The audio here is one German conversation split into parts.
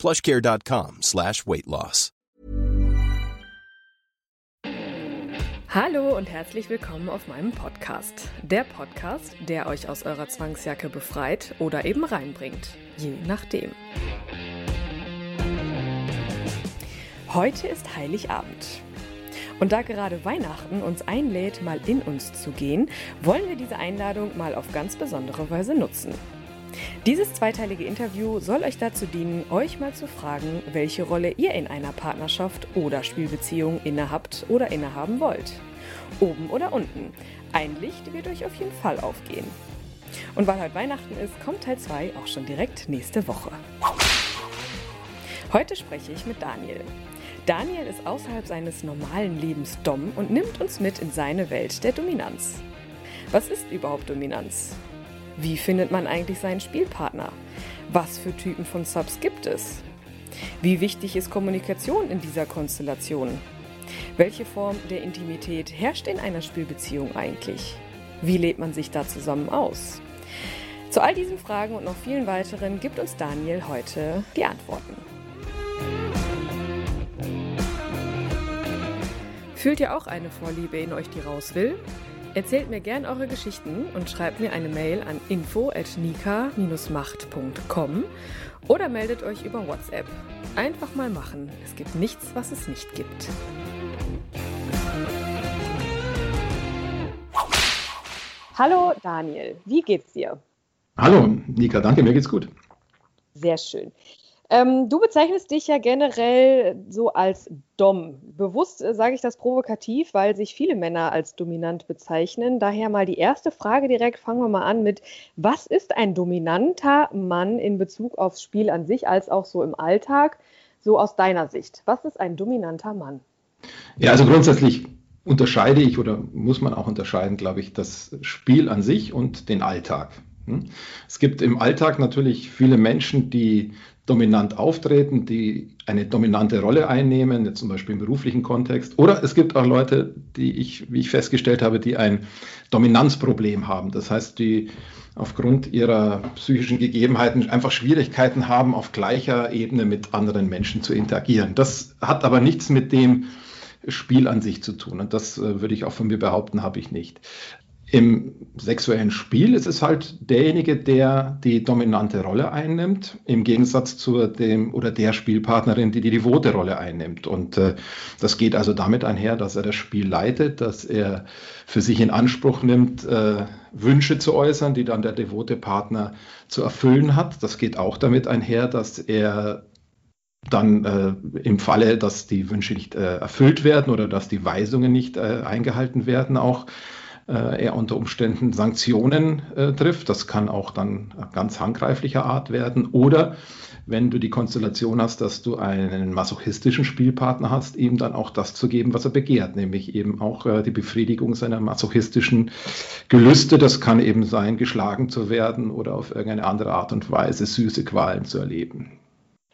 plushcare.com slash weight loss. Hallo und herzlich willkommen auf meinem Podcast. Der Podcast, der euch aus eurer Zwangsjacke befreit oder eben reinbringt. Je nachdem. Heute ist Heiligabend. Und da gerade Weihnachten uns einlädt, mal in uns zu gehen, wollen wir diese Einladung mal auf ganz besondere Weise nutzen. Dieses zweiteilige Interview soll euch dazu dienen, euch mal zu fragen, welche Rolle ihr in einer Partnerschaft oder Spielbeziehung innehabt oder innehaben wollt. Oben oder unten. Ein Licht wird euch auf jeden Fall aufgehen. Und weil heute Weihnachten ist, kommt Teil 2 auch schon direkt nächste Woche. Heute spreche ich mit Daniel. Daniel ist außerhalb seines normalen Lebens Dom und nimmt uns mit in seine Welt der Dominanz. Was ist überhaupt Dominanz? Wie findet man eigentlich seinen Spielpartner? Was für Typen von Subs gibt es? Wie wichtig ist Kommunikation in dieser Konstellation? Welche Form der Intimität herrscht in einer Spielbeziehung eigentlich? Wie lebt man sich da zusammen aus? Zu all diesen Fragen und noch vielen weiteren gibt uns Daniel heute die Antworten. Fühlt ihr auch eine Vorliebe in euch, die raus will? Erzählt mir gern eure Geschichten und schreibt mir eine Mail an info@nika-macht.com oder meldet euch über WhatsApp. Einfach mal machen. Es gibt nichts, was es nicht gibt. Hallo Daniel, wie geht's dir? Hallo Nika, danke, mir geht's gut. Sehr schön. Ähm, du bezeichnest dich ja generell so als Dom. Bewusst äh, sage ich das provokativ, weil sich viele Männer als dominant bezeichnen. Daher mal die erste Frage direkt. Fangen wir mal an mit, was ist ein dominanter Mann in Bezug aufs Spiel an sich, als auch so im Alltag, so aus deiner Sicht? Was ist ein dominanter Mann? Ja, also grundsätzlich unterscheide ich oder muss man auch unterscheiden, glaube ich, das Spiel an sich und den Alltag. Hm? Es gibt im Alltag natürlich viele Menschen, die dominant auftreten, die eine dominante Rolle einnehmen, jetzt zum Beispiel im beruflichen Kontext. Oder es gibt auch Leute, die ich, wie ich festgestellt habe, die ein Dominanzproblem haben. Das heißt, die aufgrund ihrer psychischen Gegebenheiten einfach Schwierigkeiten haben, auf gleicher Ebene mit anderen Menschen zu interagieren. Das hat aber nichts mit dem Spiel an sich zu tun. Und das äh, würde ich auch von mir behaupten, habe ich nicht. Im sexuellen Spiel ist es halt derjenige, der die dominante Rolle einnimmt, im Gegensatz zu dem oder der Spielpartnerin, die die devote Rolle einnimmt. Und äh, das geht also damit einher, dass er das Spiel leitet, dass er für sich in Anspruch nimmt, äh, Wünsche zu äußern, die dann der devote Partner zu erfüllen hat. Das geht auch damit einher, dass er dann äh, im Falle, dass die Wünsche nicht äh, erfüllt werden oder dass die Weisungen nicht äh, eingehalten werden, auch er unter Umständen Sanktionen äh, trifft. Das kann auch dann ganz handgreiflicher Art werden. Oder wenn du die Konstellation hast, dass du einen masochistischen Spielpartner hast, ihm dann auch das zu geben, was er begehrt, nämlich eben auch äh, die Befriedigung seiner masochistischen Gelüste. Das kann eben sein, geschlagen zu werden oder auf irgendeine andere Art und Weise süße Qualen zu erleben.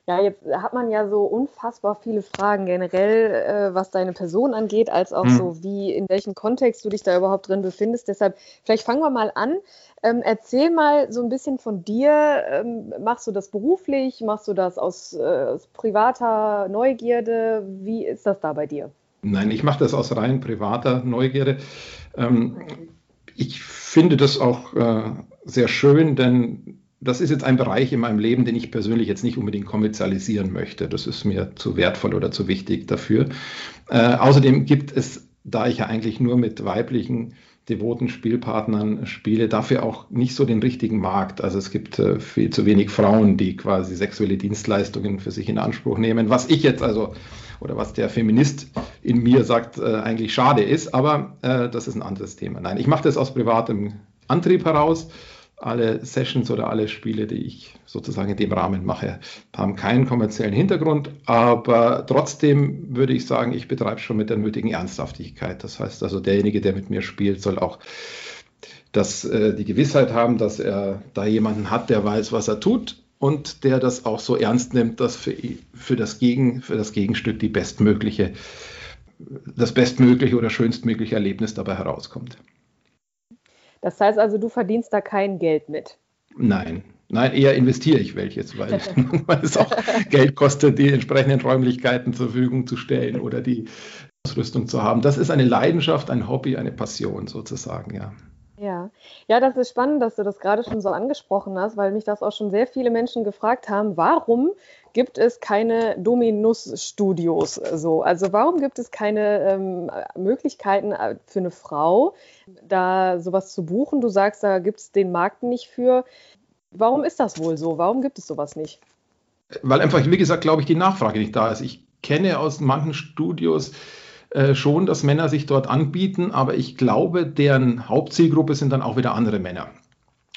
Ja, jetzt hat man ja so unfassbar viele Fragen generell, äh, was deine Person angeht, als auch hm. so, wie, in welchem Kontext du dich da überhaupt drin befindest. Deshalb, vielleicht fangen wir mal an. Ähm, erzähl mal so ein bisschen von dir. Ähm, machst du das beruflich? Machst du das aus, äh, aus privater Neugierde? Wie ist das da bei dir? Nein, ich mache das aus rein privater Neugierde. Ähm, ich finde das auch äh, sehr schön, denn das ist jetzt ein Bereich in meinem Leben, den ich persönlich jetzt nicht unbedingt kommerzialisieren möchte. Das ist mir zu wertvoll oder zu wichtig dafür. Äh, außerdem gibt es, da ich ja eigentlich nur mit weiblichen devoten Spielpartnern spiele, dafür auch nicht so den richtigen Markt. Also es gibt äh, viel zu wenig Frauen, die quasi sexuelle Dienstleistungen für sich in Anspruch nehmen, was ich jetzt also oder was der Feminist in mir sagt, äh, eigentlich schade ist, aber äh, das ist ein anderes Thema. Nein, ich mache das aus privatem Antrieb heraus alle Sessions oder alle Spiele, die ich sozusagen in dem Rahmen mache, haben keinen kommerziellen Hintergrund, aber trotzdem würde ich sagen, ich betreibe schon mit der nötigen Ernsthaftigkeit. Das heißt also, derjenige, der mit mir spielt, soll auch das, äh, die Gewissheit haben, dass er da jemanden hat, der weiß, was er tut und der das auch so ernst nimmt, dass für, für, das, Gegen, für das Gegenstück die bestmögliche, das bestmögliche oder schönstmögliche Erlebnis dabei herauskommt. Das heißt also, du verdienst da kein Geld mit? Nein, Nein, eher investiere ich welches, weil, weil es auch Geld kostet, die entsprechenden Räumlichkeiten zur Verfügung zu stellen oder die Ausrüstung zu haben. Das ist eine Leidenschaft, ein Hobby, eine Passion sozusagen, ja. Ja, ja, das ist spannend, dass du das gerade schon so angesprochen hast, weil mich das auch schon sehr viele Menschen gefragt haben, warum gibt es keine Dominus-Studios so? Also warum gibt es keine ähm, Möglichkeiten äh, für eine Frau, da sowas zu buchen? Du sagst, da gibt es den Markt nicht für. Warum ist das wohl so? Warum gibt es sowas nicht? Weil einfach, wie gesagt, glaube ich, die Nachfrage nicht da ist. Ich kenne aus manchen Studios äh, schon, dass Männer sich dort anbieten, aber ich glaube, deren Hauptzielgruppe sind dann auch wieder andere Männer.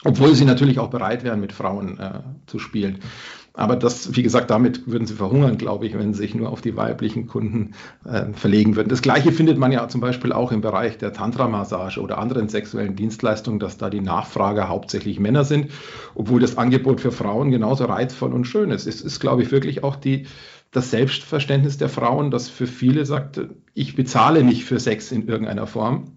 Obwohl sie natürlich auch bereit wären, mit Frauen äh, zu spielen. Aber das, wie gesagt, damit würden sie verhungern, glaube ich, wenn sie sich nur auf die weiblichen Kunden äh, verlegen würden. Das Gleiche findet man ja zum Beispiel auch im Bereich der Tantra-Massage oder anderen sexuellen Dienstleistungen, dass da die Nachfrager hauptsächlich Männer sind, obwohl das Angebot für Frauen genauso reizvoll und schön ist. Es ist, glaube ich, wirklich auch die, das Selbstverständnis der Frauen, das für viele sagt, ich bezahle nicht für Sex in irgendeiner Form.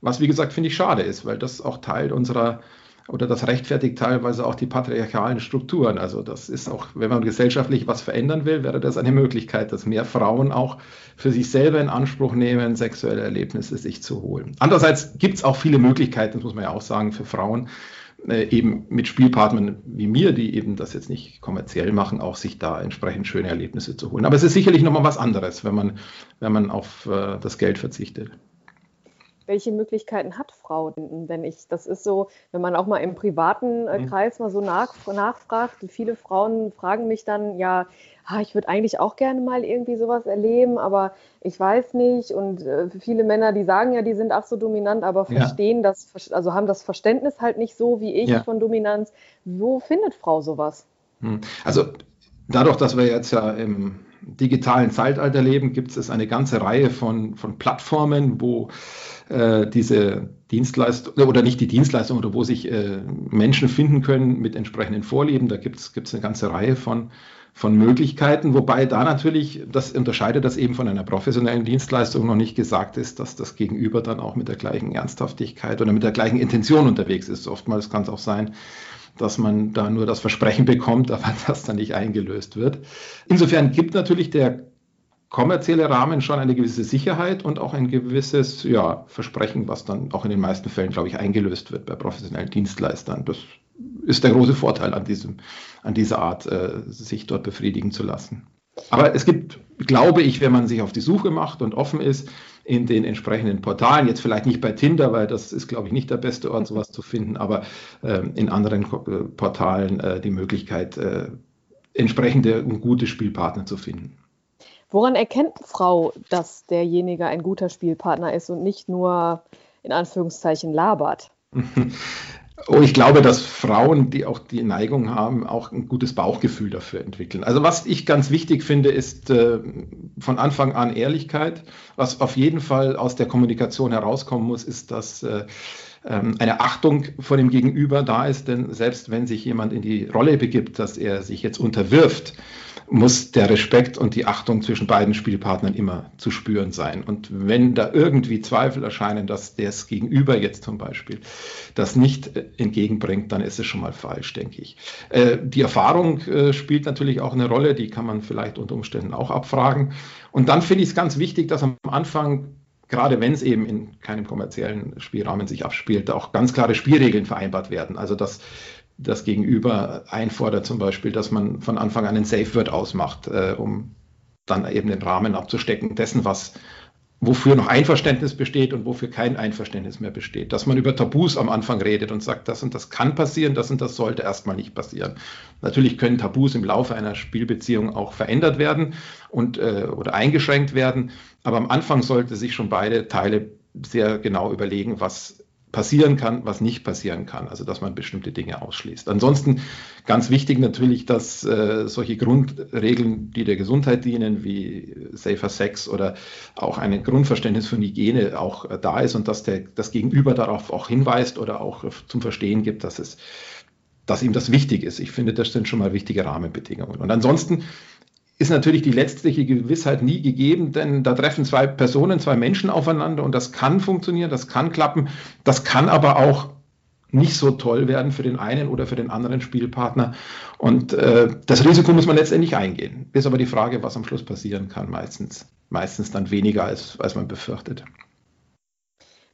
Was, wie gesagt, finde ich schade ist, weil das auch Teil unserer oder das rechtfertigt teilweise auch die patriarchalen Strukturen. Also das ist auch, wenn man gesellschaftlich was verändern will, wäre das eine Möglichkeit, dass mehr Frauen auch für sich selber in Anspruch nehmen, sexuelle Erlebnisse sich zu holen. Andererseits gibt es auch viele Möglichkeiten, das muss man ja auch sagen, für Frauen, äh, eben mit Spielpartnern wie mir, die eben das jetzt nicht kommerziell machen, auch sich da entsprechend schöne Erlebnisse zu holen. Aber es ist sicherlich nochmal was anderes, wenn man, wenn man auf äh, das Geld verzichtet welche Möglichkeiten hat Frau denn? Denn ich, das ist so, wenn man auch mal im privaten äh, mhm. Kreis mal so nach, nachfragt, viele Frauen fragen mich dann, ja, ah, ich würde eigentlich auch gerne mal irgendwie sowas erleben, aber ich weiß nicht. Und äh, viele Männer, die sagen ja, die sind auch so dominant, aber verstehen ja. das, also haben das Verständnis halt nicht so wie ich ja. von Dominanz. Wo findet Frau sowas? Hm. Also dadurch, dass wir jetzt ja im digitalen Zeitalter leben, gibt es eine ganze Reihe von, von Plattformen, wo äh, diese Dienstleistung oder nicht die Dienstleistung oder wo sich äh, Menschen finden können mit entsprechenden Vorlieben. Da gibt es eine ganze Reihe von, von Möglichkeiten, wobei da natürlich, das unterscheidet das eben von einer professionellen Dienstleistung noch nicht gesagt ist, dass das Gegenüber dann auch mit der gleichen Ernsthaftigkeit oder mit der gleichen Intention unterwegs ist. Oftmals kann es auch sein, dass man da nur das Versprechen bekommt, aber das dann nicht eingelöst wird. Insofern gibt natürlich der kommerzielle Rahmen schon eine gewisse Sicherheit und auch ein gewisses ja, Versprechen, was dann auch in den meisten Fällen, glaube ich, eingelöst wird bei professionellen Dienstleistern. Das ist der große Vorteil an, diesem, an dieser Art, äh, sich dort befriedigen zu lassen. Aber es gibt, glaube ich, wenn man sich auf die Suche macht und offen ist, in den entsprechenden Portalen, jetzt vielleicht nicht bei Tinder, weil das ist, glaube ich, nicht der beste Ort, sowas zu finden, aber äh, in anderen äh, Portalen äh, die Möglichkeit, äh, entsprechende und gute Spielpartner zu finden. Woran erkennt Frau, dass derjenige ein guter Spielpartner ist und nicht nur in Anführungszeichen labert? Oh, ich glaube, dass Frauen, die auch die Neigung haben, auch ein gutes Bauchgefühl dafür entwickeln. Also was ich ganz wichtig finde, ist äh, von Anfang an Ehrlichkeit. Was auf jeden Fall aus der Kommunikation herauskommen muss, ist, dass äh, ähm, eine Achtung vor dem Gegenüber da ist. Denn selbst wenn sich jemand in die Rolle begibt, dass er sich jetzt unterwirft, muss der Respekt und die Achtung zwischen beiden Spielpartnern immer zu spüren sein. Und wenn da irgendwie Zweifel erscheinen, dass das Gegenüber jetzt zum Beispiel das nicht äh, entgegenbringt, dann ist es schon mal falsch, denke ich. Äh, die Erfahrung äh, spielt natürlich auch eine Rolle, die kann man vielleicht unter Umständen auch abfragen. Und dann finde ich es ganz wichtig, dass am Anfang gerade wenn es eben in keinem kommerziellen Spielrahmen sich abspielt, auch ganz klare Spielregeln vereinbart werden. Also dass das Gegenüber einfordert zum Beispiel, dass man von Anfang an ein Safe Word ausmacht, äh, um dann eben den Rahmen abzustecken dessen, was wofür noch Einverständnis besteht und wofür kein Einverständnis mehr besteht. Dass man über Tabus am Anfang redet und sagt, das und das kann passieren, das und das sollte erstmal nicht passieren. Natürlich können Tabus im Laufe einer Spielbeziehung auch verändert werden und äh, oder eingeschränkt werden, aber am Anfang sollte sich schon beide Teile sehr genau überlegen, was passieren kann, was nicht passieren kann. Also dass man bestimmte Dinge ausschließt. Ansonsten ganz wichtig natürlich, dass äh, solche Grundregeln, die der Gesundheit dienen, wie safer Sex oder auch ein Grundverständnis von Hygiene auch äh, da ist und dass der, das Gegenüber darauf auch hinweist oder auch zum Verstehen gibt, dass es dass ihm das wichtig ist. Ich finde, das sind schon mal wichtige Rahmenbedingungen. Und ansonsten ist natürlich die letztliche Gewissheit nie gegeben, denn da treffen zwei Personen, zwei Menschen aufeinander und das kann funktionieren, das kann klappen, das kann aber auch nicht so toll werden für den einen oder für den anderen Spielpartner. Und äh, das Risiko muss man letztendlich eingehen. Ist aber die Frage, was am Schluss passieren kann, meistens, meistens dann weniger, als, als man befürchtet.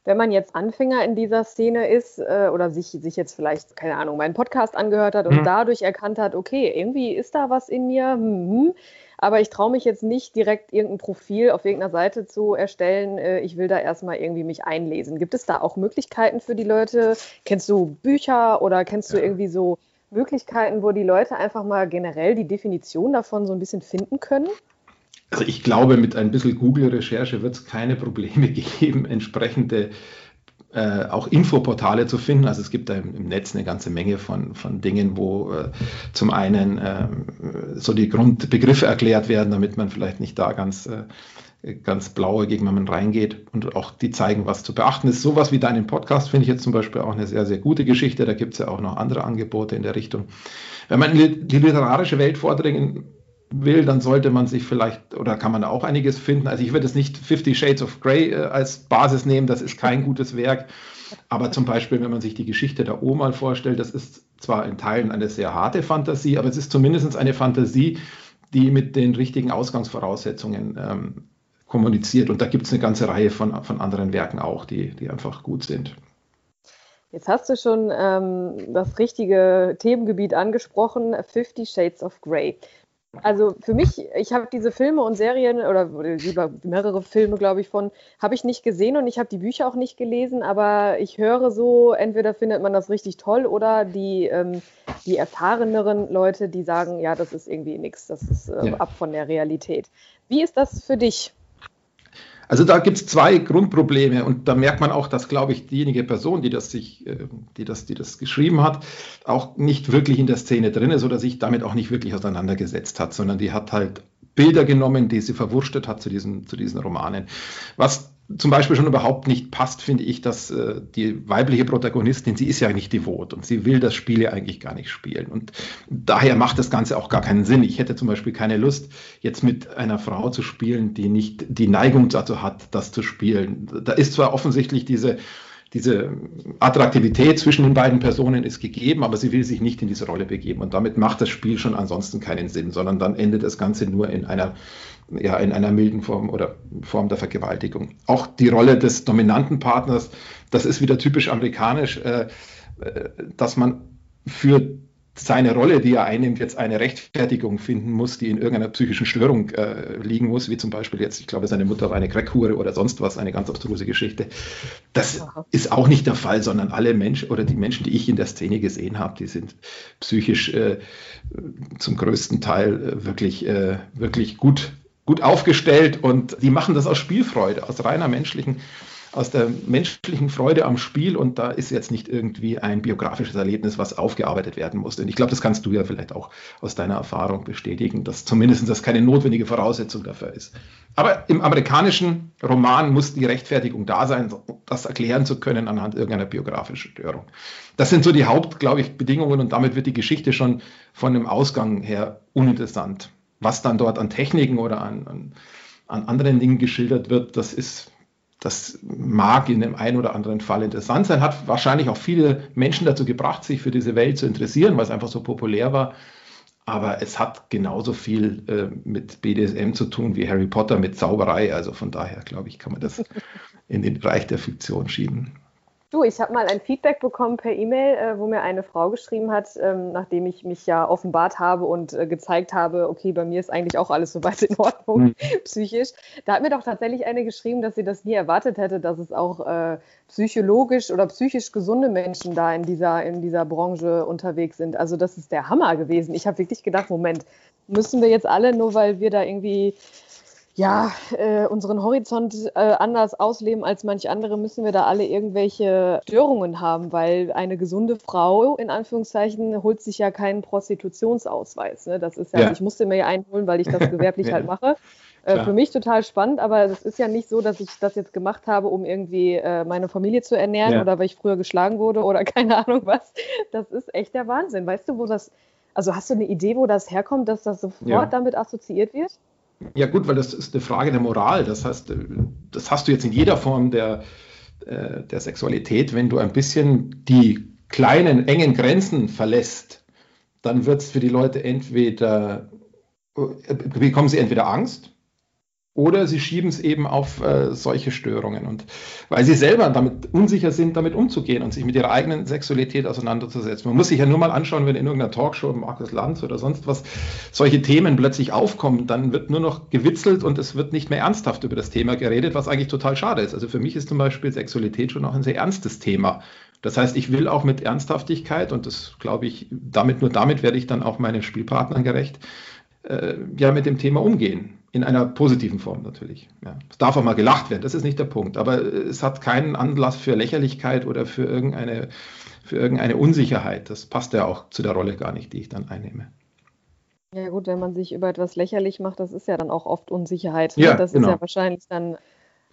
Wenn man jetzt Anfänger in dieser Szene ist äh, oder sich, sich jetzt vielleicht, keine Ahnung, meinen Podcast angehört hat und hm. dadurch erkannt hat, okay, irgendwie ist da was in mir, hm, hm aber ich traue mich jetzt nicht direkt irgendein Profil auf irgendeiner Seite zu erstellen. Äh, ich will da erstmal irgendwie mich einlesen. Gibt es da auch Möglichkeiten für die Leute? Kennst du Bücher oder kennst du irgendwie so Möglichkeiten, wo die Leute einfach mal generell die Definition davon so ein bisschen finden können? Also ich glaube, mit ein bisschen Google-Recherche wird es keine Probleme geben, entsprechende äh, auch Infoportale zu finden. Also es gibt da im, Netz eine ganze Menge von, von Dingen, wo äh, zum einen äh, so die Grundbegriffe erklärt werden, damit man vielleicht nicht da ganz, äh, ganz blaue gegen man reingeht und auch die zeigen, was zu beachten ist. Sowas wie deinen Podcast finde ich jetzt zum Beispiel auch eine sehr, sehr gute Geschichte. Da gibt es ja auch noch andere Angebote in der Richtung. Wenn man in die literarische Welt vordringen will, dann sollte man sich vielleicht oder kann man da auch einiges finden. Also ich würde es nicht Fifty Shades of Grey äh, als Basis nehmen, das ist kein gutes Werk. Aber zum Beispiel, wenn man sich die Geschichte der Oma vorstellt, das ist zwar in Teilen eine sehr harte Fantasie, aber es ist zumindest eine Fantasie, die mit den richtigen Ausgangsvoraussetzungen ähm, kommuniziert. Und da gibt es eine ganze Reihe von, von anderen Werken auch, die, die einfach gut sind. Jetzt hast du schon ähm, das richtige Themengebiet angesprochen, Fifty Shades of Grey. Also für mich, ich habe diese Filme und Serien oder, lieber mehrere Filme, glaube ich, von, habe ich nicht gesehen und ich habe die Bücher auch nicht gelesen, aber ich höre so, entweder findet man das richtig toll oder die, ähm, die erfahreneren Leute, die sagen, ja, das ist irgendwie nichts, das ist äh, ja. ab von der Realität. Wie ist das für dich? Also da gibt es zwei Grundprobleme und da merkt man auch, dass, glaube ich, diejenige Person, die das sich, äh, die das, die das geschrieben hat, auch nicht wirklich in der Szene drin ist oder sich damit auch nicht wirklich auseinandergesetzt hat, sondern die hat halt Bilder genommen, die sie verwurstet hat zu diesen, zu diesen Romanen. Was zum Beispiel schon überhaupt nicht passt, finde ich, dass äh, die weibliche Protagonistin, sie ist ja nicht devot und sie will das Spiel ja eigentlich gar nicht spielen. Und daher macht das Ganze auch gar keinen Sinn. Ich hätte zum Beispiel keine Lust, jetzt mit einer Frau zu spielen, die nicht die Neigung dazu hat, das zu spielen. Da ist zwar offensichtlich diese diese Attraktivität zwischen den beiden Personen ist gegeben, aber sie will sich nicht in diese Rolle begeben. Und damit macht das Spiel schon ansonsten keinen Sinn, sondern dann endet das Ganze nur in einer, ja, in einer milden Form oder Form der Vergewaltigung. Auch die Rolle des dominanten Partners, das ist wieder typisch amerikanisch, äh, äh dass man für seine Rolle, die er einnimmt, jetzt eine Rechtfertigung finden muss, die in irgendeiner psychischen Störung äh, liegen muss, wie zum Beispiel jetzt, ich glaube, seine Mutter war eine Crackhure oder sonst was, eine ganz abstruse Geschichte. Das Aha. ist auch nicht der Fall, sondern alle Menschen oder die Menschen, die ich in der Szene gesehen habe, die sind psychisch äh, zum größten Teil äh, wirklich, äh, wirklich gut, gut aufgestellt und die machen das aus Spielfreude, aus reiner menschlichen aus der menschlichen Freude am Spiel und da ist jetzt nicht irgendwie ein biografisches Erlebnis, was aufgearbeitet werden muss. Und ich glaube, das kannst du ja vielleicht auch aus deiner Erfahrung bestätigen, dass zumindest das keine notwendige Voraussetzung dafür ist. Aber im amerikanischen Roman muss die Rechtfertigung da sein, das erklären zu können anhand irgendeiner biografischen Störung. Das sind so die Haupt, glaube ich, Bedingungen und damit wird die Geschichte schon von dem Ausgang her uninteressant. Was dann dort an Techniken oder an, an, an anderen Dingen geschildert wird, das ist das mag in dem einen oder anderen Fall interessant sein, hat wahrscheinlich auch viele Menschen dazu gebracht, sich für diese Welt zu interessieren, weil es einfach so populär war. Aber es hat genauso viel äh, mit BDSM zu tun wie Harry Potter mit Zauberei. Also von daher, glaube ich, kann man das in den Bereich der Fiktion schieben. Du, ich habe mal ein Feedback bekommen per E-Mail, äh, wo mir eine Frau geschrieben hat, ähm, nachdem ich mich ja offenbart habe und äh, gezeigt habe, okay, bei mir ist eigentlich auch alles soweit in Ordnung, mhm. psychisch. Da hat mir doch tatsächlich eine geschrieben, dass sie das nie erwartet hätte, dass es auch äh, psychologisch oder psychisch gesunde Menschen da in dieser, in dieser Branche unterwegs sind. Also das ist der Hammer gewesen. Ich habe wirklich gedacht, Moment, müssen wir jetzt alle, nur weil wir da irgendwie ja, äh, unseren Horizont äh, anders ausleben als manch andere, müssen wir da alle irgendwelche Störungen haben, weil eine gesunde Frau, in Anführungszeichen, holt sich ja keinen Prostitutionsausweis. Ne? Das ist ja, ja. ich musste mir ja einholen, weil ich das gewerblich ja. halt mache. Äh, für mich total spannend, aber es ist ja nicht so, dass ich das jetzt gemacht habe, um irgendwie äh, meine Familie zu ernähren ja. oder weil ich früher geschlagen wurde oder keine Ahnung was. Das ist echt der Wahnsinn. Weißt du, wo das, also hast du eine Idee, wo das herkommt, dass das sofort damit assoziiert wird? Ja gut, weil das ist eine Frage der Moral. Das heißt, das hast du jetzt in jeder Form der, äh, der Sexualität. Wenn du ein bisschen die kleinen, engen Grenzen verlässt, dann wird es für die Leute entweder, äh, bekommen sie entweder Angst oder sie schieben es eben auf äh, solche Störungen. Und weil sie selber damit unsicher sind, damit umzugehen und sich mit ihrer eigenen Sexualität auseinanderzusetzen. Man muss sich ja nur mal anschauen, wenn in irgendeiner Talkshow, Markus Lanz oder sonst was, solche Themen plötzlich aufkommen, dann wird nur noch gewitzelt und es wird nicht mehr ernsthaft über das Thema geredet, was eigentlich total schade ist. Also für mich ist zum Beispiel Sexualität schon auch ein sehr ernstes Thema. Das heißt, ich will auch mit Ernsthaftigkeit, und das glaube ich, damit, nur damit werde ich dann auch meinen Spielpartnern gerecht, äh, ja, mit dem Thema umgehen in einer positiven Form natürlich. Ja. Es darf auch mal gelacht werden, das ist nicht der Punkt. Aber es hat keinen Anlass für Lächerlichkeit oder für irgendeine, für irgendeine Unsicherheit. Das passt ja auch zu der Rolle gar nicht, die ich dann einnehme. Ja gut, wenn man sich über etwas lächerlich macht, das ist ja dann auch oft Unsicherheit. Ne? Ja, das genau. ist ja wahrscheinlich dann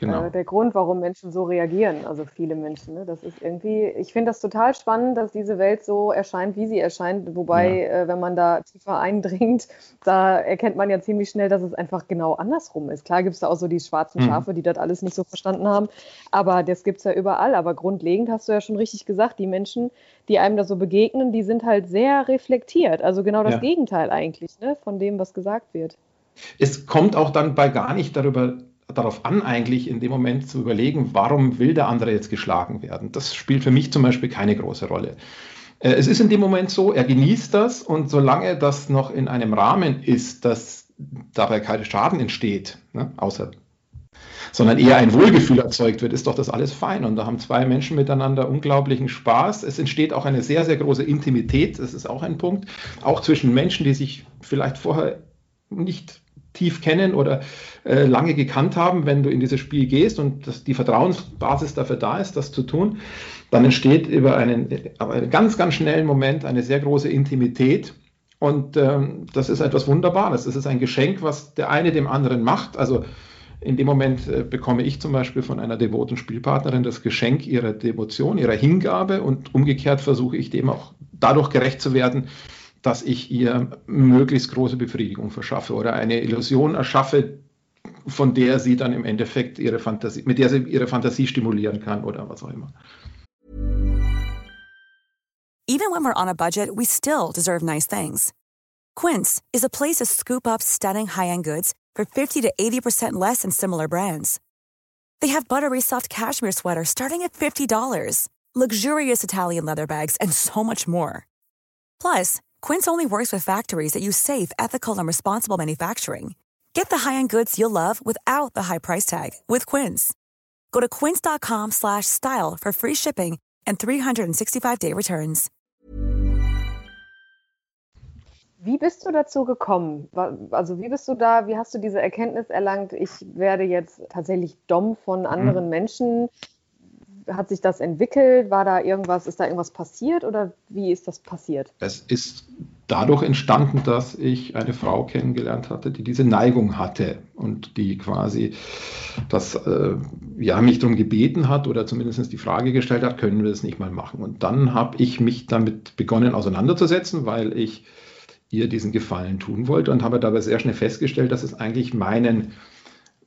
Genau. Äh, der Grund, warum Menschen so reagieren, also viele Menschen. Ne? Das ist irgendwie, ich finde das total spannend, dass diese Welt so erscheint, wie sie erscheint. Wobei, ja. äh, wenn man da tiefer eindringt, da erkennt man ja ziemlich schnell, dass es einfach genau andersrum ist. Klar gibt es da auch so die schwarzen mhm. Schafe, mhm. die das alles nicht so verstanden haben, aber das gibt es ja überall. Aber grundlegend hast du ja schon richtig gesagt, die Menschen, die einem da so begegnen, die sind halt sehr reflektiert. Also genau das ja. Gegenteil eigentlich ne? von dem, was gesagt wird. Es kommt auch dann bei gar nicht darüber darauf an, eigentlich in dem Moment zu überlegen, warum will der andere jetzt geschlagen werden. Das spielt für mich zum Beispiel keine große Rolle. Äh, es ist in dem Moment so, er genießt das und solange das noch in einem Rahmen ist, dass dabei kein Schaden entsteht, ne, außer sondern eher ein Wohlgefühl erzeugt wird, ist doch das alles fein. Und da haben zwei Menschen miteinander unglaublichen Spaß. Es entsteht auch eine sehr, sehr große Intimität, das ist auch ein Punkt, auch zwischen Menschen, die sich vielleicht vorher nicht tief kennen oder äh, lange gekannt haben, wenn du in dieses Spiel gehst und das, die Vertrauensbasis dafür da ist, das zu tun, dann entsteht über einen, aber einen ganz, ganz schnellen Moment eine sehr große Intimität. Und ähm, das ist etwas Wunderbares. Das ist ein Geschenk, was der eine dem anderen macht. Also in dem Moment äh, bekomme ich zum Beispiel von einer devoten Spielpartnerin das Geschenk ihrer Devotion, ihrer Hingabe und umgekehrt versuche ich dem auch dadurch gerecht zu werden, dass ich ihr möglichst große Befriedigung verschaffe oder eine Illusion erschaffe, von der sie dann im Endeffekt ihre Fantasie, mit der sie ihre Fantasie stimulieren kann oder was auch immer. Even when we're on a budget, we still deserve nice things. Quince is a place to scoop up stunning high-end goods for 50 to 80% less than similar brands. They have buttery soft cashmere sweaters starting at $50, luxurious Italian leather bags, and so much more. Plus, Quince only works with factories that use safe, ethical, and responsible manufacturing. Get the high-end goods you'll love without the high price tag with Quince. Go to quince.com/style for free shipping and 365-day returns. Wie bist du dazu gekommen? Also wie bist du da? Wie hast du diese Erkenntnis erlangt? Ich werde jetzt tatsächlich Dom von anderen mhm. Menschen hat sich das entwickelt? War da irgendwas, ist da irgendwas passiert oder wie ist das passiert? Es ist dadurch entstanden, dass ich eine Frau kennengelernt hatte, die diese Neigung hatte und die quasi das, äh, ja, mich darum gebeten hat oder zumindest die Frage gestellt hat, können wir das nicht mal machen? Und dann habe ich mich damit begonnen auseinanderzusetzen, weil ich ihr diesen Gefallen tun wollte und habe dabei sehr schnell festgestellt, dass es eigentlich meinen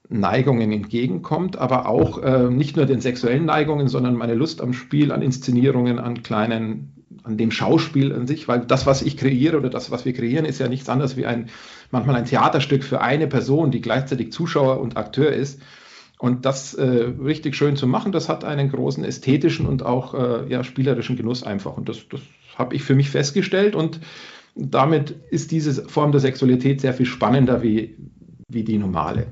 Neigungen entgegenkommt, aber auch äh, nicht nur den sexuellen Neigungen, sondern meine Lust am Spiel, an Inszenierungen, an kleinen, an dem Schauspiel an sich, weil das, was ich kreiere oder das, was wir kreieren, ist ja nichts anderes wie ein, manchmal ein Theaterstück für eine Person, die gleichzeitig Zuschauer und Akteur ist. Und das äh, richtig schön zu machen, das hat einen großen ästhetischen und auch äh, ja, spielerischen Genuss einfach. Und das, das habe ich für mich festgestellt und damit ist diese Form der Sexualität sehr viel spannender wie, wie die normale.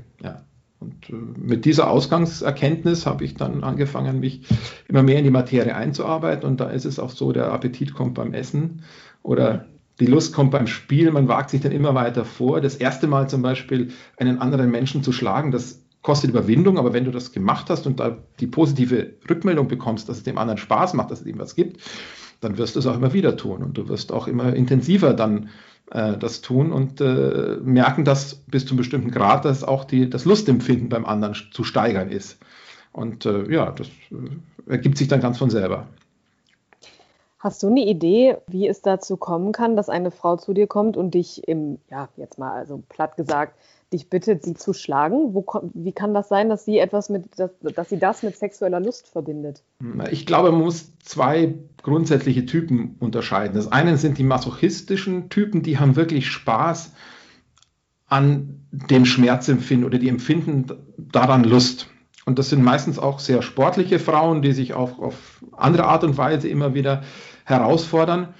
Und äh, mit dieser Ausgangserkenntnis habe ich dann angefangen, mich immer mehr in die Materie einzuarbeiten. Und da ist es auch so, der Appetit kommt beim Essen oder die Lust kommt beim Spiel, man wagt sich dann immer weiter vor. Das erste Mal zum Beispiel einen anderen Menschen zu schlagen, das kostet Überwindung, aber wenn du das gemacht hast und da die positive Rückmeldung bekommst, dass es dem anderen Spaß macht, dass es ihm was gibt, dann wirst du es auch immer wieder tun und du wirst auch immer intensiver dann äh, das tun und äh, merken, dass bis zu einem bestimmten Grad dass auch die, das Lustempfinden beim anderen zu steigern ist. Und äh, ja, das äh, ergibt sich dann ganz von selber. Hast du eine Idee, wie es dazu kommen kann, dass eine Frau zu dir kommt und dich im, ja, jetzt mal also platt gesagt, dich bittet, sie zu schlagen? Wo, wie kann das sein, dass sie etwas mit, dass, dass sie das mit sexueller Lust verbindet? Ich glaube, man muss zwei grundsätzliche Typen unterscheiden. Das eine sind die masochistischen Typen, die haben wirklich Spaß an dem Schmerzempfinden oder die empfinden daran Lust. Und das sind meistens auch sehr sportliche Frauen, die sich auch auf andere Art und Weise immer wieder herausfordern.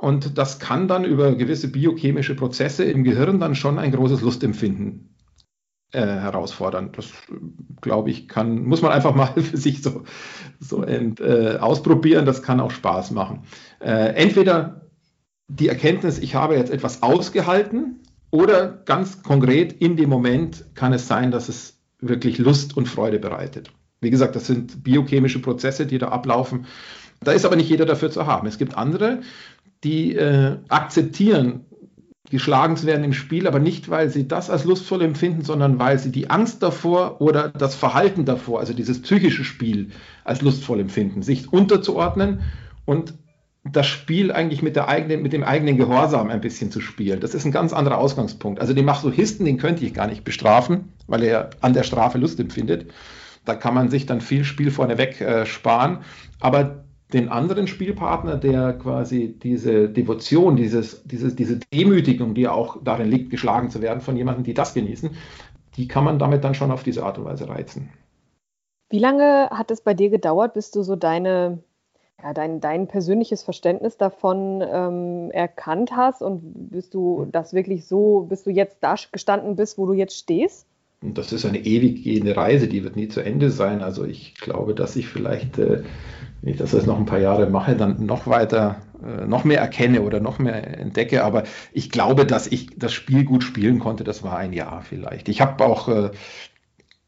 Und das kann dann über gewisse biochemische Prozesse im Gehirn dann schon ein großes Lustempfinden äh, herausfordern. Das, glaube ich, kann, muss man einfach mal für sich so, so ent, äh, ausprobieren. Das kann auch Spaß machen. Äh, entweder die Erkenntnis, ich habe jetzt etwas ausgehalten, oder ganz konkret in dem Moment kann es sein, dass es wirklich Lust und Freude bereitet. Wie gesagt, das sind biochemische Prozesse, die da ablaufen. Da ist aber nicht jeder dafür zu haben. Es gibt andere, die äh, akzeptieren, geschlagen zu werden im Spiel, aber nicht, weil sie das als lustvoll empfinden, sondern weil sie die Angst davor oder das Verhalten davor, also dieses psychische Spiel, als lustvoll empfinden, sich unterzuordnen und das Spiel eigentlich mit, der eigenen, mit dem eigenen Gehorsam ein bisschen zu spielen. Das ist ein ganz anderer Ausgangspunkt. Also den Masochisten, den könnte ich gar nicht bestrafen, weil er an der Strafe Lust empfindet. Da kann man sich dann viel Spiel vorneweg äh, sparen. Aber den anderen Spielpartner, der quasi diese Devotion, dieses, dieses, diese Demütigung, die auch darin liegt, geschlagen zu werden von jemandem, die das genießen, die kann man damit dann schon auf diese Art und Weise reizen. Wie lange hat es bei dir gedauert, bis du so deine, ja, dein, dein persönliches Verständnis davon ähm, erkannt hast und bist du das wirklich so, bis du jetzt da gestanden bist, wo du jetzt stehst? Und das ist eine ewig gehende Reise, die wird nie zu Ende sein. Also ich glaube, dass ich vielleicht äh, wenn ich das jetzt noch ein paar Jahre mache, dann noch weiter, äh, noch mehr erkenne oder noch mehr entdecke. Aber ich glaube, dass ich das Spiel gut spielen konnte. Das war ein Jahr vielleicht. Ich habe auch äh,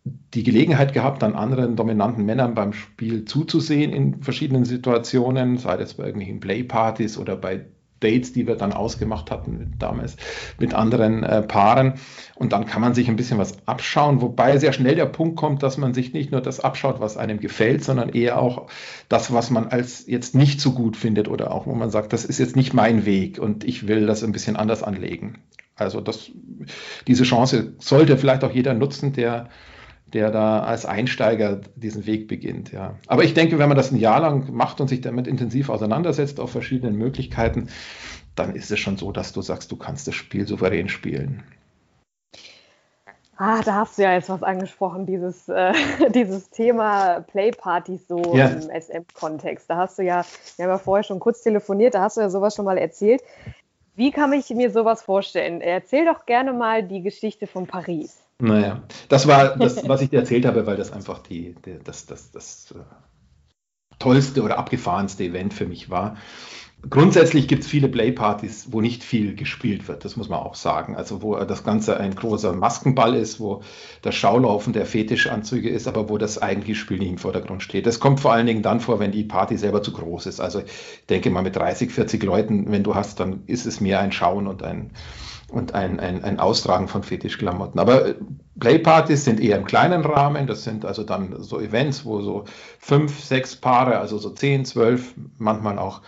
die Gelegenheit gehabt, dann anderen dominanten Männern beim Spiel zuzusehen in verschiedenen Situationen, sei das bei irgendwelchen Playpartys oder bei Dates, die wir dann ausgemacht hatten damals mit anderen äh, Paaren. Und dann kann man sich ein bisschen was abschauen, wobei sehr schnell der Punkt kommt, dass man sich nicht nur das abschaut, was einem gefällt, sondern eher auch das, was man als jetzt nicht so gut findet oder auch, wo man sagt, das ist jetzt nicht mein Weg und ich will das ein bisschen anders anlegen. Also das, diese Chance sollte vielleicht auch jeder nutzen, der der da als Einsteiger diesen Weg beginnt. Ja. Aber ich denke, wenn man das ein Jahr lang macht und sich damit intensiv auseinandersetzt auf verschiedenen Möglichkeiten, dann ist es schon so, dass du sagst, du kannst das Spiel souverän spielen. Ah, da hast du ja jetzt was angesprochen, dieses, äh, dieses Thema Playpartys so ja. im SM-Kontext. Da hast du ja, wir haben ja vorher schon kurz telefoniert, da hast du ja sowas schon mal erzählt. Wie kann ich mir sowas vorstellen? Erzähl doch gerne mal die Geschichte von Paris. Naja, das war das, was ich dir erzählt habe, weil das einfach die, die das, das, das, äh, tollste oder abgefahrenste Event für mich war. Grundsätzlich gibt es viele Playpartys, wo nicht viel gespielt wird, das muss man auch sagen. Also wo das Ganze ein großer Maskenball ist, wo das Schaulaufen der Fetischanzüge ist, aber wo das eigentliche Spiel nicht im Vordergrund steht. Das kommt vor allen Dingen dann vor, wenn die Party selber zu groß ist. Also ich denke mal mit 30, 40 Leuten, wenn du hast, dann ist es mehr ein Schauen und ein, und ein, ein, ein Austragen von Fetischklamotten. Aber äh, Playpartys sind eher im kleinen Rahmen. Das sind also dann so Events, wo so fünf, sechs Paare, also so zehn, zwölf, manchmal auch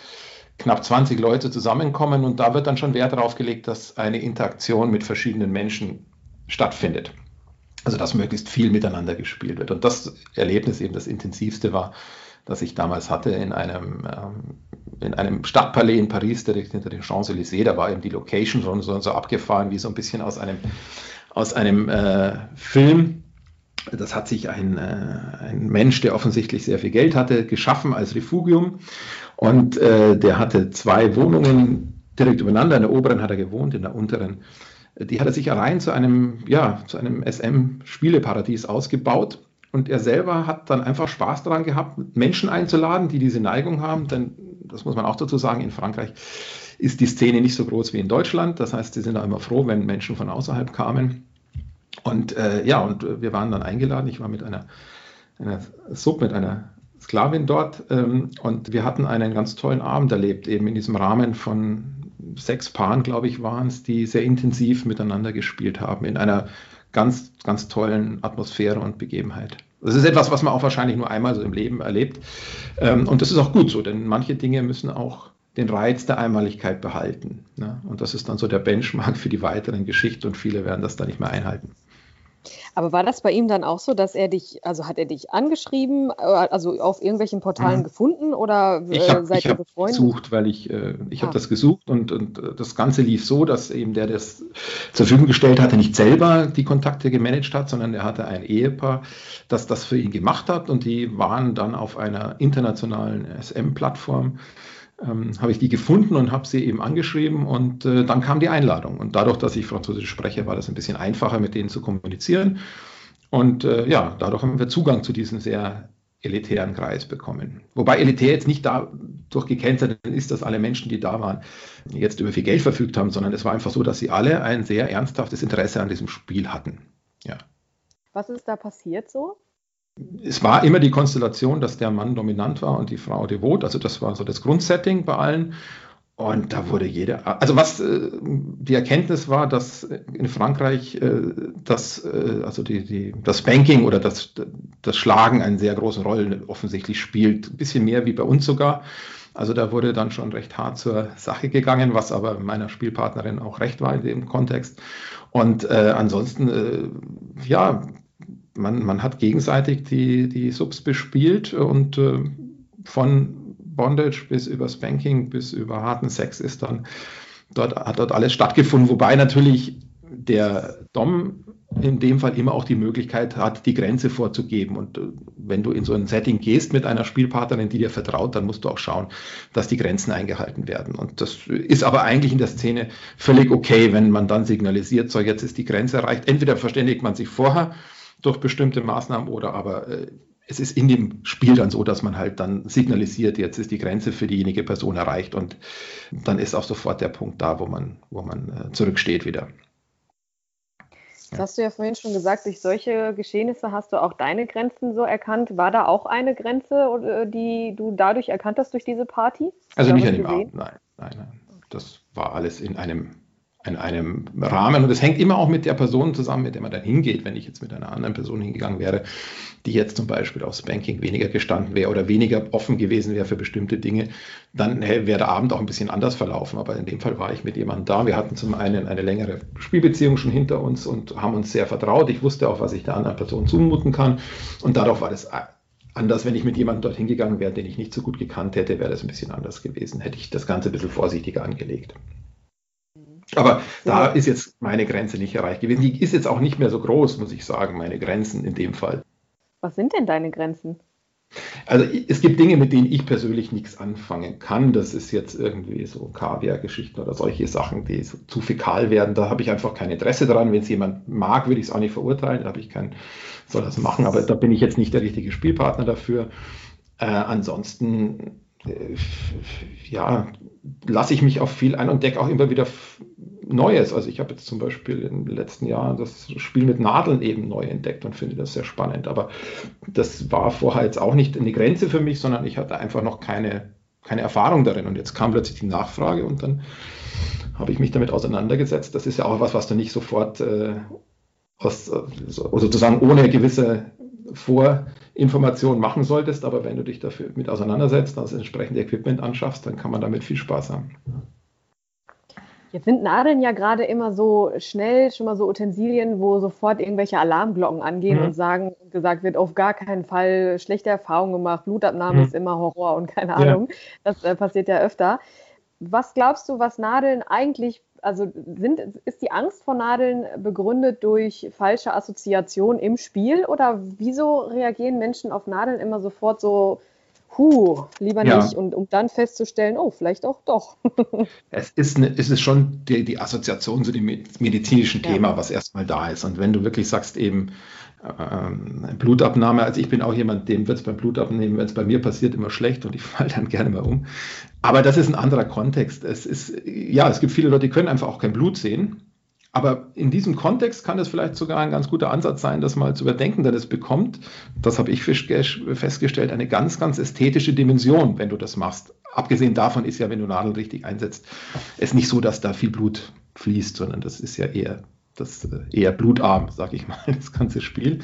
knapp 20 Leute zusammenkommen. Und da wird dann schon Wert darauf gelegt, dass eine Interaktion mit verschiedenen Menschen stattfindet. Also dass möglichst viel miteinander gespielt wird. Und das Erlebnis eben das intensivste war, das ich damals hatte in einem, ähm, in einem Stadtpalais in Paris, direkt hinter den Champs-Élysées. Da war eben die Location schon so, so abgefahren, wie so ein bisschen aus einem, aus einem äh, Film. Das hat sich ein, äh, ein Mensch, der offensichtlich sehr viel Geld hatte, geschaffen als Refugium. Und äh, der hatte zwei Wohnungen direkt übereinander. In der oberen hat er gewohnt, in der unteren die hat er sich allein zu einem, ja, zu einem SM-Spieleparadies ausgebaut. Und er selber hat dann einfach Spaß daran gehabt, Menschen einzuladen, die diese Neigung haben, dann das muss man auch dazu sagen, in Frankreich ist die Szene nicht so groß wie in Deutschland. Das heißt, sie sind auch immer froh, wenn Menschen von außerhalb kamen. Und äh, ja, und wir waren dann eingeladen. Ich war mit einer, einer Sub, mit einer Sklavin dort ähm, und wir hatten einen ganz tollen Abend erlebt, eben in diesem Rahmen von sechs Paaren, glaube ich, waren es, die sehr intensiv miteinander gespielt haben, in einer ganz, ganz tollen Atmosphäre und Begebenheit. Das ist etwas, was man auch wahrscheinlich nur einmal so im Leben erlebt. Ähm, und das ist auch gut so, denn manche Dinge müssen auch den Reiz der Einmaligkeit behalten. Ne? Und das ist dann so der Benchmark für die weiteren Geschichten und viele werden das dann nicht mehr einhalten. Aber war das bei ihm dann auch so, dass er dich, also hat er dich angeschrieben, äh, also auf irgendwelchen Portalen mhm. gefunden oder äh, ich hab, seid ich ihr befreundet? gesucht, weil ich, äh, ich ah. habe das gesucht und, und äh, das Ganze lief so, dass eben der, der das zur Verfügung gestellt hatte, nicht selber die Kontakte gemanagt hat, sondern er hatte ein Ehepaar, das das für ihn gemacht hat und die waren dann auf einer internationalen SM-Plattform ähm, habe ich die gefunden und habe sie eben angeschrieben und äh, dann kam die Einladung. Und dadurch, dass ich Französisch spreche, war das ein bisschen einfacher, mit denen zu kommunizieren. Und äh, ja, dadurch haben wir Zugang zu diesem sehr elitären Kreis bekommen. Wobei elitär jetzt nicht dadurch gekennzeichnet ist, dass alle Menschen, die da waren, jetzt über viel Geld verfügt haben, sondern es war einfach so, dass sie alle ein sehr ernsthaftes Interesse an diesem Spiel hatten. Ja. Was ist da passiert so? Es war immer die Konstellation, dass der Mann dominant war und die Frau devot. Also das war so das Grundsetting bei allen. Und da wurde jeder, also was äh, die Erkenntnis war, dass in Frankreich äh, das, äh, also die, die, das Banking oder das, das Schlagen eine sehr große Rolle offensichtlich spielt. Ein bisschen mehr wie bei uns sogar. Also da wurde dann schon recht hart zur Sache gegangen, was aber meiner Spielpartnerin auch recht war in dem Kontext. Und äh, ansonsten, äh, ja, man, man hat gegenseitig die, die Subs bespielt und äh, von Bondage bis über Spanking bis über harten Sex ist dann dort, hat dort alles stattgefunden, wobei natürlich der Dom in dem Fall immer auch die Möglichkeit hat, die Grenze vorzugeben. Und äh, wenn du in so ein Setting gehst mit einer Spielpartnerin, die dir vertraut, dann musst du auch schauen, dass die Grenzen eingehalten werden. Und das ist aber eigentlich in der Szene völlig okay, wenn man dann signalisiert, so jetzt ist die Grenze erreicht. Entweder verständigt man sich vorher durch bestimmte Maßnahmen oder aber äh, es ist in dem Spiel dann so, dass man halt dann signalisiert, jetzt ist die Grenze für diejenige Person erreicht und dann ist auch sofort der Punkt da, wo man, wo man äh, zurücksteht wieder. Das hast du ja vorhin schon gesagt, durch solche Geschehnisse hast du auch deine Grenzen so erkannt. War da auch eine Grenze, äh, die du dadurch erkannt hast durch diese Party? Also nicht an dem Abend, nein, nein, nein. Das war alles in einem in einem Rahmen. Und es hängt immer auch mit der Person zusammen, mit der man dann hingeht. Wenn ich jetzt mit einer anderen Person hingegangen wäre, die jetzt zum Beispiel aufs Banking weniger gestanden wäre oder weniger offen gewesen wäre für bestimmte Dinge, dann wäre der Abend auch ein bisschen anders verlaufen. Aber in dem Fall war ich mit jemandem da. Wir hatten zum einen eine längere Spielbeziehung schon hinter uns und haben uns sehr vertraut. Ich wusste auch, was ich der anderen Person zumuten kann. Und dadurch war das anders, wenn ich mit jemandem dorthin gegangen wäre, den ich nicht so gut gekannt hätte, wäre das ein bisschen anders gewesen. Hätte ich das Ganze ein bisschen vorsichtiger angelegt. Aber da ist jetzt meine Grenze nicht erreicht gewesen. Die ist jetzt auch nicht mehr so groß, muss ich sagen, meine Grenzen in dem Fall. Was sind denn deine Grenzen? Also es gibt Dinge, mit denen ich persönlich nichts anfangen kann. Das ist jetzt irgendwie so Kaviar-Geschichten oder solche Sachen, die so zu fäkal werden. Da habe ich einfach kein Interesse dran. Wenn es jemand mag, würde ich es auch nicht verurteilen. Da habe ich kein, soll das machen. Aber da bin ich jetzt nicht der richtige Spielpartner dafür. Äh, ansonsten, ja, lasse ich mich auf viel ein und decke auch immer wieder Neues. Also ich habe jetzt zum Beispiel im letzten Jahr das Spiel mit Nadeln eben neu entdeckt und finde das sehr spannend. Aber das war vorher jetzt auch nicht eine Grenze für mich, sondern ich hatte einfach noch keine, keine Erfahrung darin. Und jetzt kam plötzlich die Nachfrage und dann habe ich mich damit auseinandergesetzt. Das ist ja auch was, was du nicht sofort äh, aus, sozusagen ohne gewisse Vorinformation machen solltest, aber wenn du dich dafür mit auseinandersetzt, das entsprechende Equipment anschaffst, dann kann man damit viel Spaß haben. Jetzt sind Nadeln ja gerade immer so schnell, schon mal so Utensilien, wo sofort irgendwelche Alarmglocken angehen mhm. und sagen, gesagt wird, auf gar keinen Fall schlechte Erfahrungen gemacht, Blutabnahme mhm. ist immer Horror und keine Ahnung. Ja. Das äh, passiert ja öfter. Was glaubst du, was Nadeln eigentlich, also sind, ist die Angst vor Nadeln begründet durch falsche Assoziation im Spiel oder wieso reagieren Menschen auf Nadeln immer sofort so Puh, lieber ja. nicht. Und um dann festzustellen, oh, vielleicht auch doch. es, ist eine, es ist schon die, die Assoziation zu dem medizinischen Thema, ja. was erstmal da ist. Und wenn du wirklich sagst, eben, ähm, Blutabnahme. Also ich bin auch jemand, dem wird es beim Blutabnehmen, wenn es bei mir passiert, immer schlecht und ich falle dann gerne mal um. Aber das ist ein anderer Kontext. Es ist, ja, es gibt viele Leute, die können einfach auch kein Blut sehen. Aber in diesem Kontext kann es vielleicht sogar ein ganz guter Ansatz sein, das mal zu überdenken, denn es bekommt, das habe ich festgestellt, eine ganz, ganz ästhetische Dimension, wenn du das machst. Abgesehen davon ist ja, wenn du Nadeln richtig einsetzt, es nicht so, dass da viel Blut fließt, sondern das ist ja eher das äh, eher blutarm, sage ich mal, das ganze Spiel.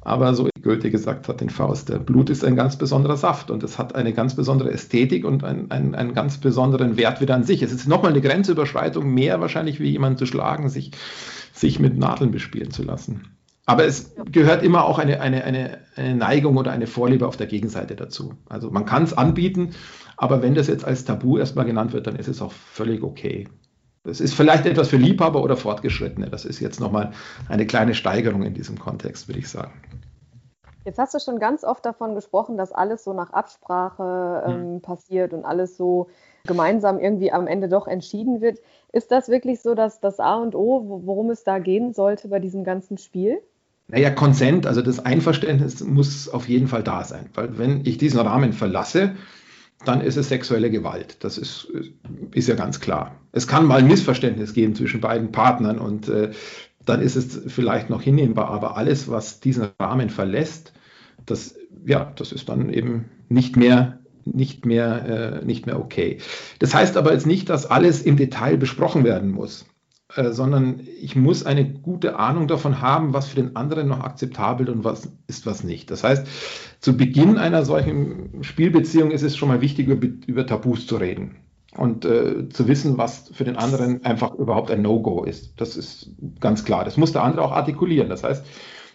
Aber so wie Goethe gesagt hat in Faust, der Blut ist ein ganz besonderer Saft und es hat eine ganz besondere Ästhetik und einen, einen, einen ganz besonderen Wert wieder an sich. Es ist nochmal eine Grenzüberschreitung, mehr wahrscheinlich wie jemanden zu schlagen, sich, sich mit Nadeln bespielen zu lassen. Aber es gehört immer auch eine, eine, eine, eine Neigung oder eine Vorliebe auf der Gegenseite dazu. Also man kann es anbieten, aber wenn das jetzt als Tabu erstmal genannt wird, dann ist es auch völlig okay. Das ist vielleicht etwas für Liebhaber oder Fortgeschrittene. Das ist jetzt nochmal eine kleine Steigerung in diesem Kontext, würde ich sagen. Jetzt hast du schon ganz oft davon gesprochen, dass alles so nach Absprache ähm, hm. passiert und alles so gemeinsam irgendwie am Ende doch entschieden wird. Ist das wirklich so, dass das A und O, worum es da gehen sollte bei diesem ganzen Spiel? Naja, Konsent, also das Einverständnis muss auf jeden Fall da sein. Weil wenn ich diesen Rahmen verlasse, dann ist es sexuelle Gewalt. Das ist, ist ja ganz klar. Es kann mal ein Missverständnis geben zwischen beiden Partnern und äh, dann ist es vielleicht noch hinnehmbar, aber alles, was diesen Rahmen verlässt, das, ja, das ist dann eben nicht mehr, nicht mehr, äh, nicht mehr okay. Das heißt aber jetzt nicht, dass alles im Detail besprochen werden muss. Äh, sondern ich muss eine gute Ahnung davon haben, was für den anderen noch akzeptabel und was ist was nicht. Das heißt, zu Beginn einer solchen Spielbeziehung ist es schon mal wichtig, über, über Tabus zu reden und äh, zu wissen, was für den anderen einfach überhaupt ein No-Go ist. Das ist ganz klar. Das muss der andere auch artikulieren. Das heißt,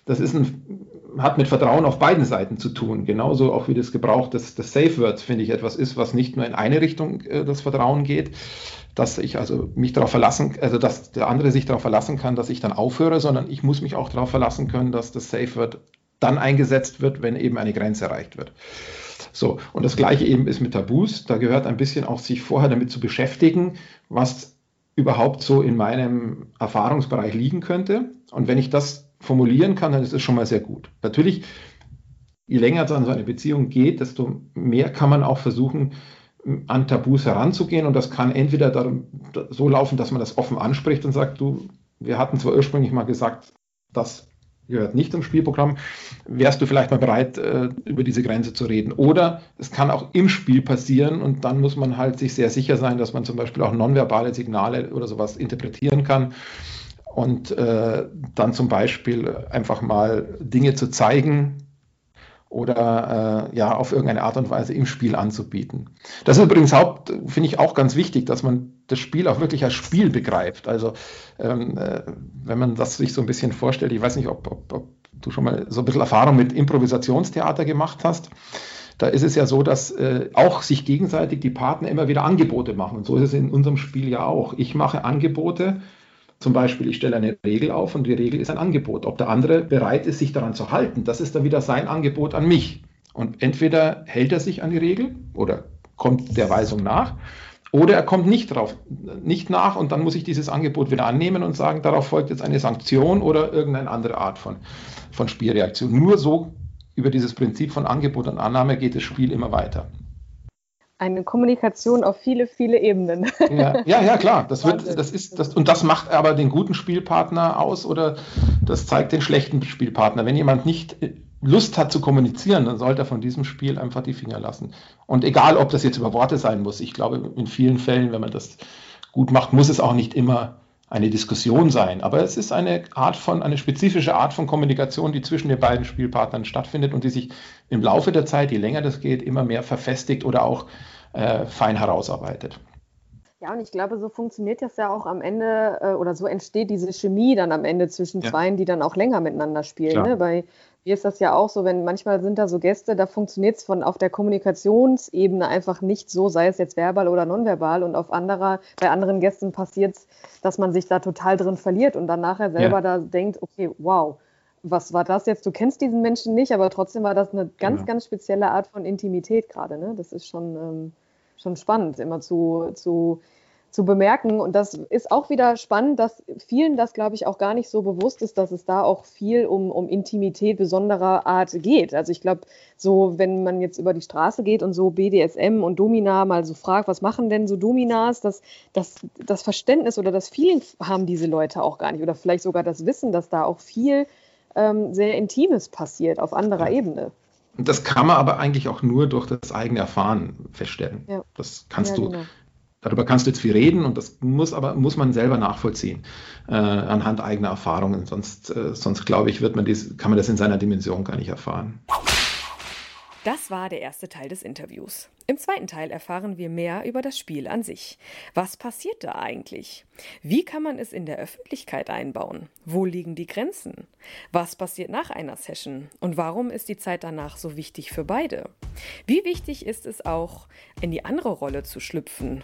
das ist ein, hat mit Vertrauen auf beiden Seiten zu tun. Genauso auch wie das Gebrauch des, Safe Words, finde ich, etwas ist, was nicht nur in eine Richtung äh, das Vertrauen geht, dass ich also mich darauf verlassen, also dass der andere sich darauf verlassen kann, dass ich dann aufhöre, sondern ich muss mich auch darauf verlassen können, dass das Safe Word dann eingesetzt wird, wenn eben eine Grenze erreicht wird. So, und das gleiche eben ist mit Tabus. Da gehört ein bisschen auch sich vorher damit zu beschäftigen, was überhaupt so in meinem Erfahrungsbereich liegen könnte. Und wenn ich das formulieren kann, dann ist es schon mal sehr gut. Natürlich, je länger es an so eine Beziehung geht, desto mehr kann man auch versuchen, an Tabus heranzugehen. Und das kann entweder darum, so laufen, dass man das offen anspricht und sagt, du, wir hatten zwar ursprünglich mal gesagt, das gehört nicht zum Spielprogramm, wärst du vielleicht mal bereit, äh, über diese Grenze zu reden. Oder es kann auch im Spiel passieren und dann muss man halt sich sehr sicher sein, dass man zum Beispiel auch nonverbale Signale oder sowas interpretieren kann und äh, dann zum Beispiel einfach mal Dinge zu zeigen, oder äh, ja auf irgendeine Art und Weise im Spiel anzubieten. Das ist übrigens Haupt, finde ich auch ganz wichtig, dass man das Spiel auch wirklich als Spiel begreift. Also ähm, äh, wenn man das sich so ein bisschen vorstellt, ich weiß nicht, ob, ob, ob du schon mal so ein bisschen Erfahrung mit Improvisationstheater gemacht hast. Da ist es ja so, dass äh, auch sich gegenseitig die Partner immer wieder Angebote machen. Und so ist es in unserem Spiel ja auch. Ich mache Angebote zum Beispiel, ich stelle eine Regel auf und die Regel ist ein Angebot. Ob der andere bereit ist, sich daran zu halten, das ist dann wieder sein Angebot an mich. Und entweder hält er sich an die Regel oder kommt der Weisung nach, oder er kommt nicht drauf, nicht nach und dann muss ich dieses Angebot wieder annehmen und sagen, darauf folgt jetzt eine Sanktion oder irgendeine andere Art von, von Spielreaktion. Nur so über dieses Prinzip von Angebot und Annahme geht das Spiel immer weiter eine Kommunikation auf viele, viele Ebenen. Ja, ja, ja klar. Das wird, das ist, das, und das macht aber den guten Spielpartner aus oder das zeigt den schlechten Spielpartner. Wenn jemand nicht äh, Lust hat zu kommunizieren, dann sollte er von diesem Spiel einfach die Finger lassen. Und egal, ob das jetzt über Worte sein muss, ich glaube, in vielen Fällen, wenn man das gut macht, muss es auch nicht immer eine Diskussion sein. Aber es ist eine Art von, eine spezifische Art von Kommunikation, die zwischen den beiden Spielpartnern stattfindet und die sich im Laufe der Zeit, je länger das geht, immer mehr verfestigt oder auch äh, fein herausarbeitet. Ja, und ich glaube, so funktioniert das ja auch am Ende äh, oder so entsteht diese Chemie dann am Ende zwischen ja. Zweien, die dann auch länger miteinander spielen. Ne? Bei mir ist das ja auch so, wenn manchmal sind da so Gäste, da funktioniert es von auf der Kommunikationsebene einfach nicht so, sei es jetzt verbal oder nonverbal. Und auf anderer, bei anderen Gästen passiert es, dass man sich da total drin verliert und dann nachher selber ja. da denkt, okay, wow, was war das jetzt? Du kennst diesen Menschen nicht, aber trotzdem war das eine ganz, genau. ganz spezielle Art von Intimität gerade. Ne? Das ist schon, ähm, schon spannend, immer zu, zu zu bemerken. Und das ist auch wieder spannend, dass vielen das, glaube ich, auch gar nicht so bewusst ist, dass es da auch viel um, um Intimität besonderer Art geht. Also ich glaube, so wenn man jetzt über die Straße geht und so BDSM und Domina mal so fragt, was machen denn so Dominas, das, das, das Verständnis oder das Feeling haben diese Leute auch gar nicht. Oder vielleicht sogar das Wissen, dass da auch viel ähm, sehr Intimes passiert auf anderer. Ebene. Das kann man aber eigentlich auch nur durch das eigene Erfahren feststellen. Ja. Das kannst ja, du genau. Darüber kannst du jetzt viel reden und das muss aber muss man selber nachvollziehen äh, anhand eigener Erfahrungen. Sonst, äh, sonst glaube ich, wird man dies, kann man das in seiner Dimension gar nicht erfahren. Das war der erste Teil des Interviews. Im zweiten Teil erfahren wir mehr über das Spiel an sich. Was passiert da eigentlich? Wie kann man es in der Öffentlichkeit einbauen? Wo liegen die Grenzen? Was passiert nach einer Session? Und warum ist die Zeit danach so wichtig für beide? Wie wichtig ist es auch, in die andere Rolle zu schlüpfen?